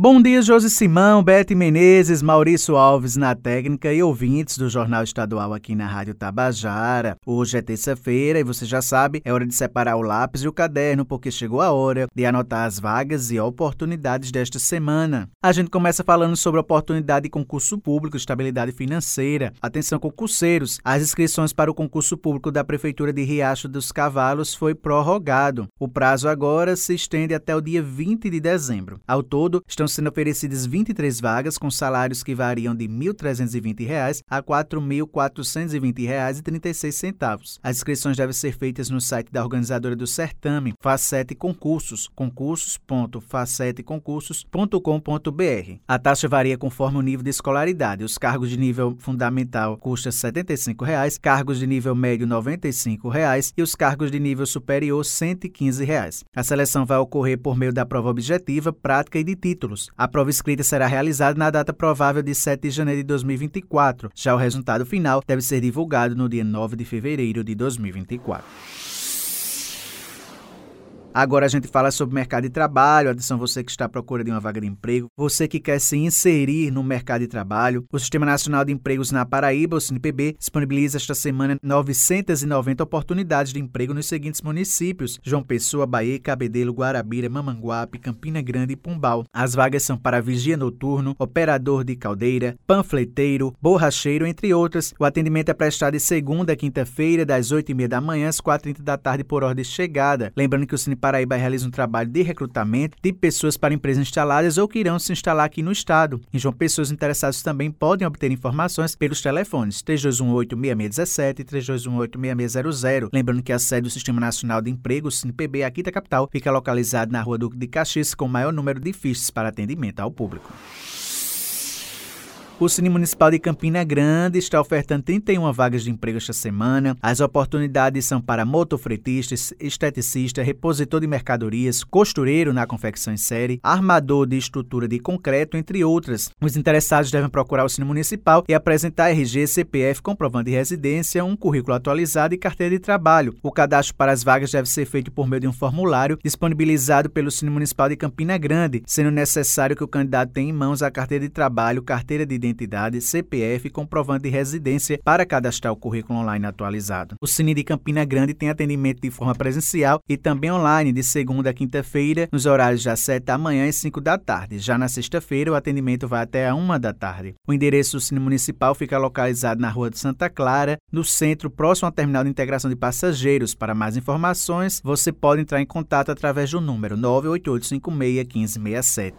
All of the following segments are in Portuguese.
Bom dia, Josi Simão, Bete Menezes, Maurício Alves na técnica e ouvintes do Jornal Estadual aqui na Rádio Tabajara. Hoje é terça-feira e você já sabe, é hora de separar o lápis e o caderno, porque chegou a hora de anotar as vagas e oportunidades desta semana. A gente começa falando sobre oportunidade de concurso público, estabilidade financeira. Atenção, concurseiros, as inscrições para o concurso público da Prefeitura de Riacho dos Cavalos foi prorrogado. O prazo agora se estende até o dia 20 de dezembro. Ao todo, estão sendo oferecidas 23 vagas com salários que variam de R$ 1.320 a R$ 4.420,36. As inscrições devem ser feitas no site da organizadora do certame, Facete Concursos, concursos.faceteconcursos.com.br. A taxa varia conforme o nível de escolaridade. Os cargos de nível fundamental custam 75 reais, cargos de nível médio 95 reais, e os cargos de nível superior 115 reais. A seleção vai ocorrer por meio da prova objetiva, prática e de títulos a prova escrita será realizada na data provável de 7 de janeiro de 2024. Já o resultado final deve ser divulgado no dia 9 de fevereiro de 2024. Agora a gente fala sobre mercado de trabalho. Atenção, você que está à procura de uma vaga de emprego, você que quer se inserir no mercado de trabalho. O Sistema Nacional de Empregos na Paraíba, o SINPB, disponibiliza esta semana 990 oportunidades de emprego nos seguintes municípios: João Pessoa, Bahia, Cabedelo, Guarabira, Mamanguape, Campina Grande e Pumbal. As vagas são para vigia noturno, operador de caldeira, panfleteiro, borracheiro, entre outras. O atendimento é prestado de segunda a quinta-feira, das 8h30 da manhã às 4h30 da tarde, por ordem de chegada. Lembrando que o Cine Paraíba realiza um trabalho de recrutamento de pessoas para empresas instaladas ou que irão se instalar aqui no estado. Em João Pessoas interessados também podem obter informações pelos telefones 3218-6617 e 3218-6600. Lembrando que a sede do Sistema Nacional de Emprego, SINPB, aqui da capital, fica localizada na Rua Duque de Caxias, com o maior número de fichas para atendimento ao público. O Cine Municipal de Campina Grande está ofertando 31 vagas de emprego esta semana. As oportunidades são para motofretista, esteticista, repositor de mercadorias, costureiro na confecção em série, armador de estrutura de concreto, entre outras. Os interessados devem procurar o Cine Municipal e apresentar RG, CPF, comprovando de residência, um currículo atualizado e carteira de trabalho. O cadastro para as vagas deve ser feito por meio de um formulário disponibilizado pelo Cine Municipal de Campina Grande, sendo necessário que o candidato tenha em mãos a carteira de trabalho, carteira de identidade, CPF e comprovante de residência para cadastrar o currículo online atualizado. O Cine de Campina Grande tem atendimento de forma presencial e também online de segunda a quinta-feira, nos horários das 7 da manhã e 5 da tarde. Já na sexta-feira, o atendimento vai até a 1 da tarde. O endereço do Cine Municipal fica localizado na Rua de Santa Clara, no centro, próximo ao terminal de integração de passageiros. Para mais informações, você pode entrar em contato através do número 98856 1567.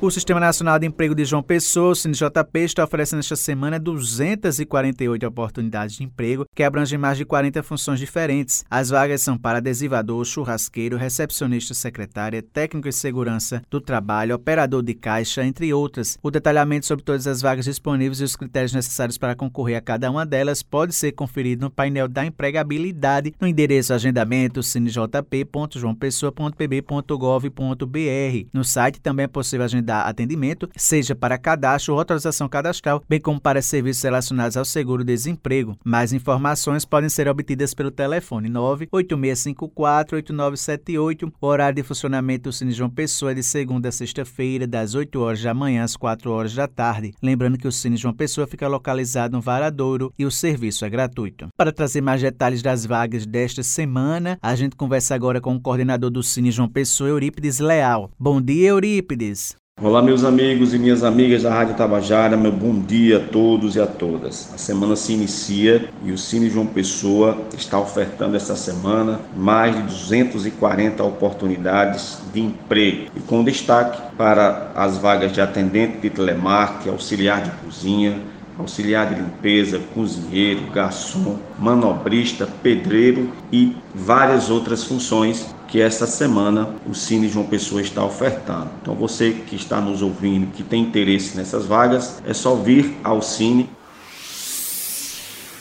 O Sistema Nacional de Emprego de João Pessoa, o CineJP, está oferecendo esta semana 248 oportunidades de emprego que abrangem mais de 40 funções diferentes. As vagas são para adesivador, churrasqueiro, recepcionista secretária, técnico de segurança do trabalho, operador de caixa, entre outras. O detalhamento sobre todas as vagas disponíveis e os critérios necessários para concorrer a cada uma delas pode ser conferido no painel da empregabilidade no endereço agendamento cinejp.joaopessoa.pb.gov.br. No site também é possível agendar dar atendimento, seja para cadastro ou autorização cadastral, bem como para serviços relacionados ao seguro-desemprego. Mais informações podem ser obtidas pelo telefone 986548978. O horário de funcionamento do Cine João Pessoa é de segunda a sexta-feira, das 8 horas da manhã às 4 horas da tarde. Lembrando que o Cine João Pessoa fica localizado no Varadouro e o serviço é gratuito. Para trazer mais detalhes das vagas desta semana, a gente conversa agora com o coordenador do Cine João Pessoa, Eurípides Leal. Bom dia, Eurípides. Olá, meus amigos e minhas amigas da Rádio Tabajara, meu bom dia a todos e a todas. A semana se inicia e o Cine João Pessoa está ofertando esta semana mais de 240 oportunidades de emprego e com destaque para as vagas de atendente de telemarketing, auxiliar de cozinha, auxiliar de limpeza, cozinheiro, garçom, manobrista, pedreiro e várias outras funções que esta semana o Cine João Pessoa está ofertando. Então você que está nos ouvindo, que tem interesse nessas vagas, é só vir ao Cine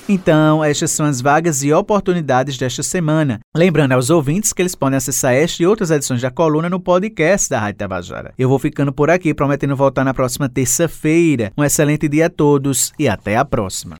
então, estas são as vagas e oportunidades desta semana. Lembrando aos ouvintes que eles podem acessar esta e outras edições da coluna no podcast da Rádio Tabajara. Eu vou ficando por aqui, prometendo voltar na próxima terça-feira. Um excelente dia a todos e até a próxima.